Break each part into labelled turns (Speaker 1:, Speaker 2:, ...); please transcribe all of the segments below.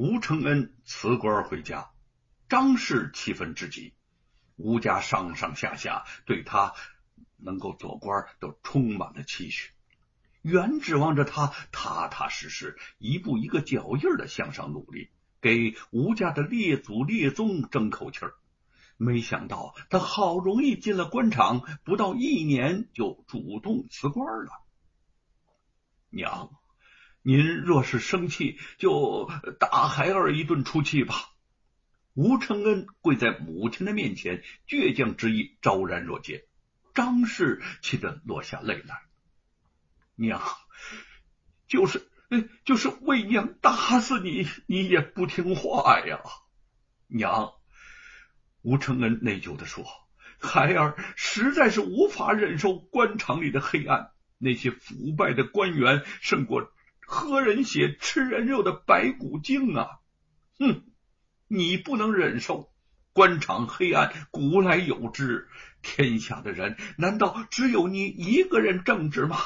Speaker 1: 吴承恩辞官回家，张氏气愤至极。吴家上上下下对他能够做官都充满了期许，原指望着他踏踏实实、一步一个脚印的向上努力，给吴家的列祖列宗争口气儿。没想到他好容易进了官场，不到一年就主动辞官了。娘，您若是生气，就打孩儿一顿出气吧。吴承恩跪在母亲的面前，倔强之意昭然若揭。张氏气得落下泪来。娘，就是就是为娘打死你，你也不听话呀！娘，吴承恩内疚的说：“孩儿实在是无法忍受官场里的黑暗，那些腐败的官员胜过喝人血、吃人肉的白骨精啊！”哼。你不能忍受官场黑暗，古来有之。天下的人难道只有你一个人正直吗？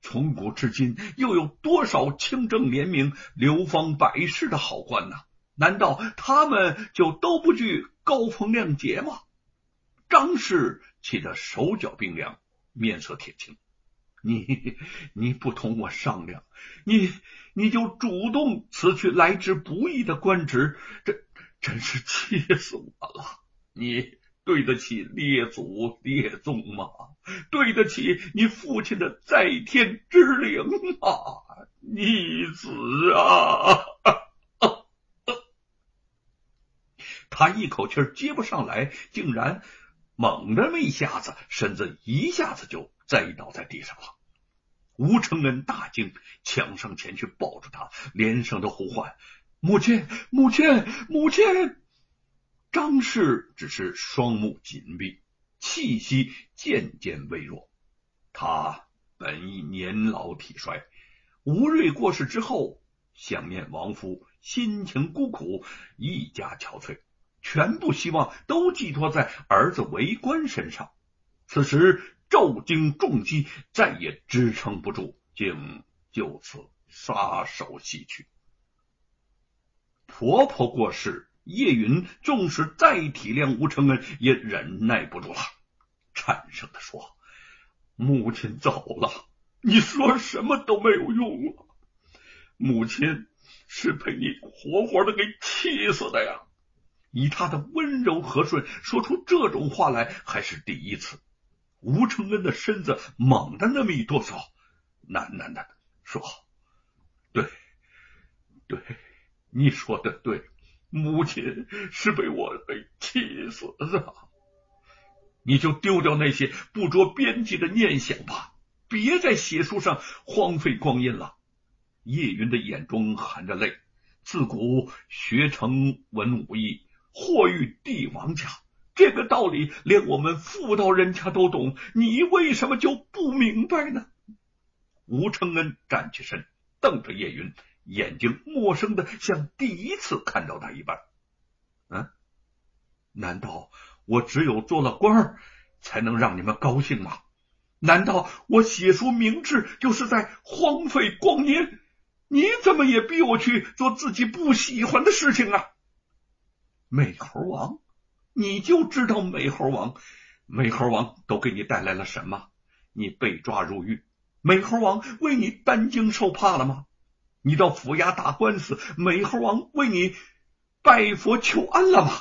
Speaker 1: 从古至今，又有多少清正廉明、流芳百世的好官呢？难道他们就都不惧高风亮节吗？张氏气得手脚冰凉，面色铁青。你你不同我商量，你你就主动辞去来之不易的官职，这真是气死我了！你对得起列祖列宗吗？对得起你父亲的在天之灵吗？逆子啊！他一口气接不上来，竟然猛的那么一下子，身子一下子就。栽倒在地上了，吴承恩大惊，抢上前去抱住他，连声的呼唤：“母亲，母亲，母亲！”张氏只是双目紧闭，气息渐渐微弱。他本已年老体衰，吴瑞过世之后，想念亡夫，心情孤苦，一家憔悴，全部希望都寄托在儿子为官身上。此时。受惊重击，再也支撑不住，竟就此撒手西去。婆婆过世，叶云纵使再体谅吴承恩，也忍耐不住了，颤声的说：“母亲走了，你说什么都没有用了。母亲是被你活活的给气死的呀！”以他的温柔和顺，说出这种话来还是第一次。吴承恩的身子猛地那么一哆嗦，喃喃的说：“对，对，你说的对，母亲是被我给气死的。你就丢掉那些不着边际的念想吧，别在写书上荒废光阴了。”叶云的眼中含着泪，自古学成文武艺，或遇帝王家。这个道理连我们妇道人家都懂，你为什么就不明白呢？吴承恩站起身，瞪着叶云，眼睛陌生的像第一次看到他一般。嗯，难道我只有做了官儿才能让你们高兴吗？难道我写书明志就是在荒废光阴？你怎么也逼我去做自己不喜欢的事情啊？美猴王。你就知道美猴王，美猴王都给你带来了什么？你被抓入狱，美猴王为你担惊受怕了吗？你到府衙打官司，美猴王为你拜佛求安了吗？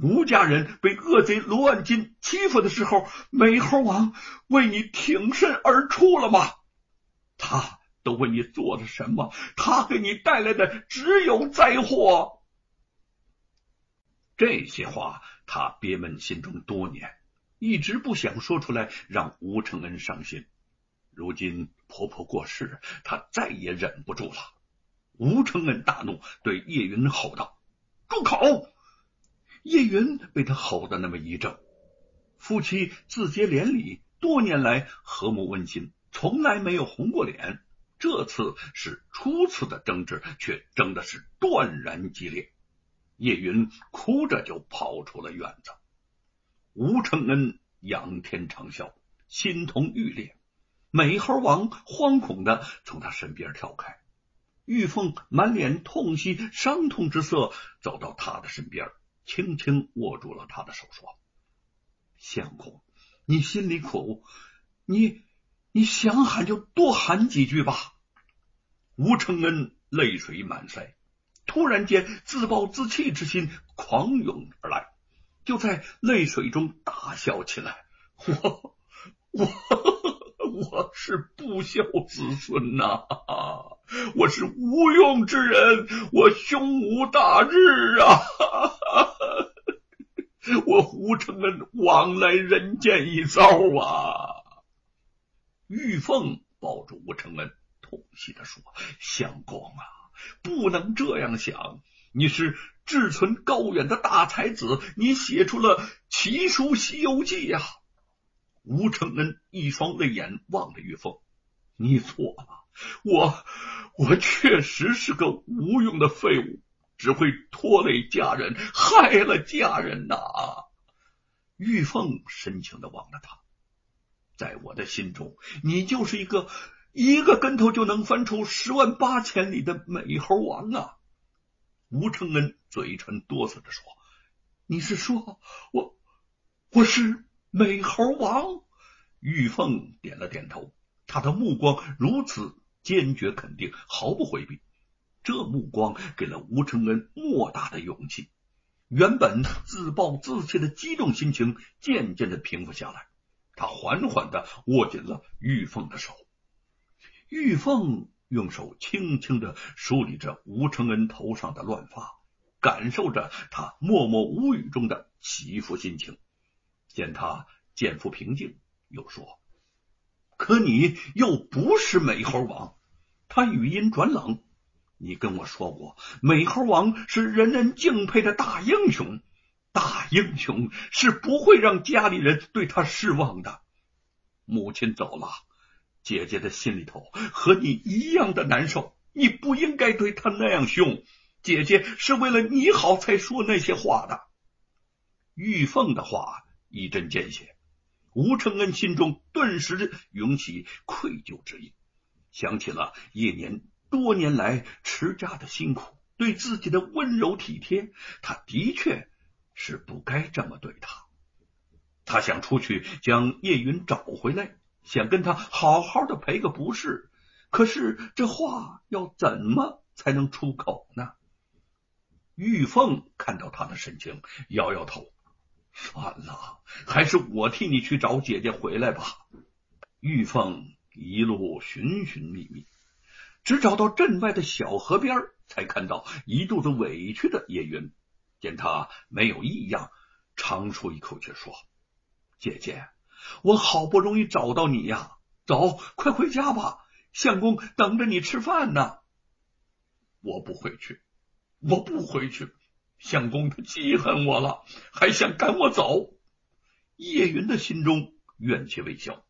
Speaker 1: 吴家人被恶贼罗万金欺负的时候，美猴王为你挺身而出了吗？他都为你做了什么？他给你带来的只有灾祸。这些话他憋闷心中多年，一直不想说出来，让吴承恩伤心。如今婆婆过世，他再也忍不住了。吴承恩大怒，对叶云吼道：“住口！”叶云被他吼的那么一怔。夫妻自结连理，多年来和睦温馨，从来没有红过脸。这次是初次的争执，却争的是断然激烈。叶云哭着就跑出了院子，吴承恩仰天长啸，心痛欲裂。美猴王惶恐的从他身边跳开，玉凤满脸痛惜、伤痛之色，走到他的身边，轻轻握住了他的手，说：“相公，你心里苦，你你想喊就多喊几句吧。”吴承恩泪水满腮，突然间自暴自弃之心狂涌而来，就在泪水中大笑起来：“我我。”我是不孝子孙呐，我是无用之人，我胸无大志啊！我胡承恩枉来人间一遭啊！玉凤抱住吴承恩，痛惜的说：“相公啊，不能这样想，你是志存高远的大才子，你写出了奇书《西游记》呀。”吴承恩一双泪眼望着玉凤：“你错了，我我确实是个无用的废物，只会拖累家人，害了家人呐。”玉凤深情的望着他，在我的心中，你就是一个一个跟头就能翻出十万八千里的美猴王啊！吴承恩嘴唇哆嗦着说：“你是说我我是？”美猴王，玉凤点了点头，他的目光如此坚决肯定，毫不回避。这目光给了吴承恩莫大的勇气。原本自暴自弃的激动心情渐渐的平复下来，他缓缓的握紧了玉凤的手。玉凤用手轻轻的梳理着吴承恩头上的乱发，感受着他默默无语中的起伏心情。见他见复平静，又说：“可你又不是美猴王。”他语音转冷：“你跟我说过，美猴王是人人敬佩的大英雄，大英雄是不会让家里人对他失望的。母亲走了，姐姐的心里头和你一样的难受。你不应该对他那样凶，姐姐是为了你好才说那些话的。”玉凤的话。一针见血，吴承恩心中顿时涌起愧疚之意，想起了叶年多年来持家的辛苦，对自己的温柔体贴，他的确是不该这么对他。他想出去将叶云找回来，想跟他好好的赔个不是，可是这话要怎么才能出口呢？玉凤看到他的神情，摇摇头。算了，还是我替你去找姐姐回来吧。玉凤一路寻寻觅觅，只找到镇外的小河边，才看到一肚子委屈的叶云。见他没有异样，长出一口气说：“姐姐，我好不容易找到你呀，走，快回家吧，相公等着你吃饭呢。”我不回去，我不回去。相公他记恨我了，还想赶我走。叶云的心中怨气未消。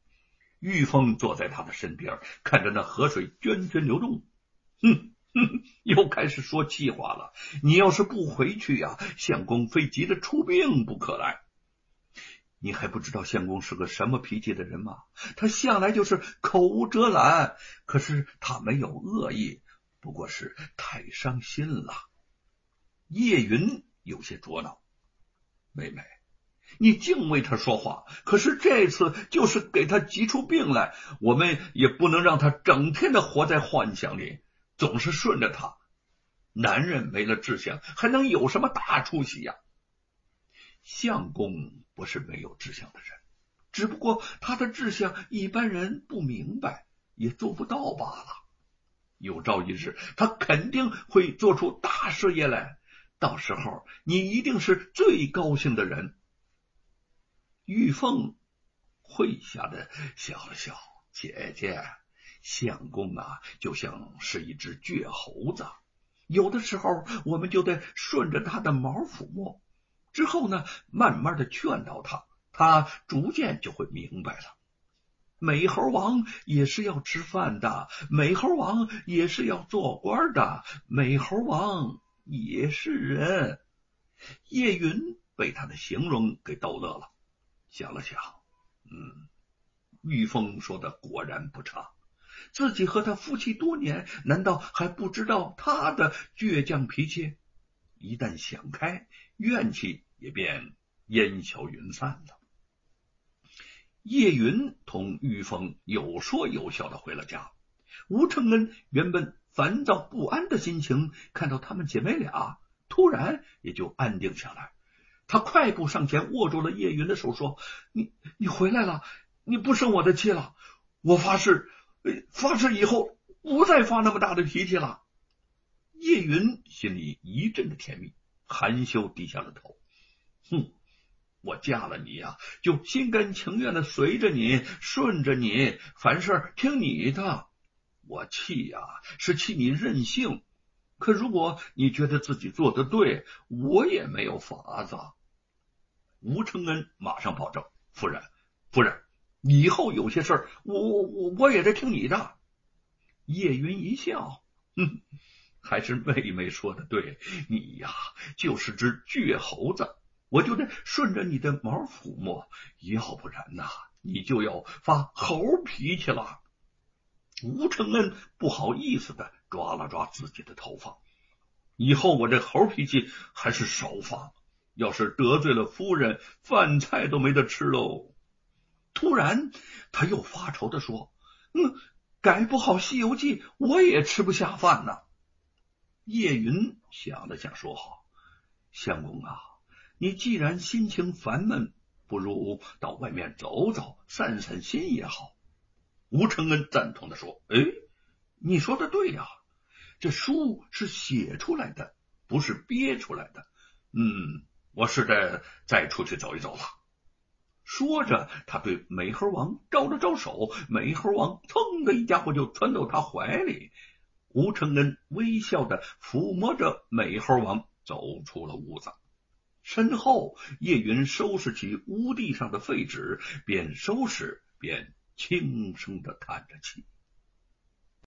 Speaker 1: 玉凤坐在他的身边，看着那河水涓涓流动，哼哼，又开始说气话了。你要是不回去呀，相公非急着出兵不可来。你还不知道相公是个什么脾气的人吗？他向来就是口无遮拦，可是他没有恶意，不过是太伤心了。叶云有些捉恼，妹妹，你净为他说话，可是这次就是给他急出病来，我们也不能让他整天的活在幻想里，总是顺着他。男人没了志向，还能有什么大出息呀？相公不是没有志向的人，只不过他的志向一般人不明白，也做不到罢了。有朝一日，他肯定会做出大事业来。到时候你一定是最高兴的人。玉凤会下的笑了笑，姐姐，相公啊，就像是一只倔猴子，有的时候我们就得顺着他的毛抚摸，之后呢，慢慢的劝导他，他逐渐就会明白了。美猴王也是要吃饭的，美猴王也是要做官的，美猴王。也是人，叶云被他的形容给逗乐了，想了想，嗯，玉凤说的果然不差。自己和他夫妻多年，难道还不知道他的倔强脾气？一旦想开，怨气也便烟消云散了。叶云同玉峰有说有笑的回了家。吴承恩原本烦躁不安的心情，看到他们姐妹俩，突然也就安定下来。他快步上前，握住了叶云的手，说：“你你回来了，你不生我的气了。我发誓，发誓以后不再发那么大的脾气了。”叶云心里一阵的甜蜜，含羞低下了头。哼，我嫁了你呀，就心甘情愿的随着你，顺着你，凡事听你的。我气呀，是气你任性。可如果你觉得自己做的对，我也没有法子。吴承恩马上保证：“夫人，夫人，以后有些事儿，我我我也得听你的。”叶云一笑：“哼，还是妹妹说的对，你呀就是只倔猴子，我就得顺着你的毛抚摸，要不然呐，你就要发猴脾气了。”吴承恩不好意思的抓了抓自己的头发，以后我这猴脾气还是少发，要是得罪了夫人，饭菜都没得吃喽。突然，他又发愁的说：“嗯，改不好《西游记》，我也吃不下饭呢。”叶云想了想，说：“好，相公啊，你既然心情烦闷，不如到外面走走，散散心也好。”吴承恩赞同的说：“哎，你说的对呀，这书是写出来的，不是憋出来的。嗯，我试着再出去走一走了。”说着，他对美猴王招了招手，美猴王噌的一家伙就窜到他怀里。吴承恩微笑的抚摸着美猴王，走出了屋子。身后，叶云收拾起屋地上的废纸，边收拾边。轻声的叹着气。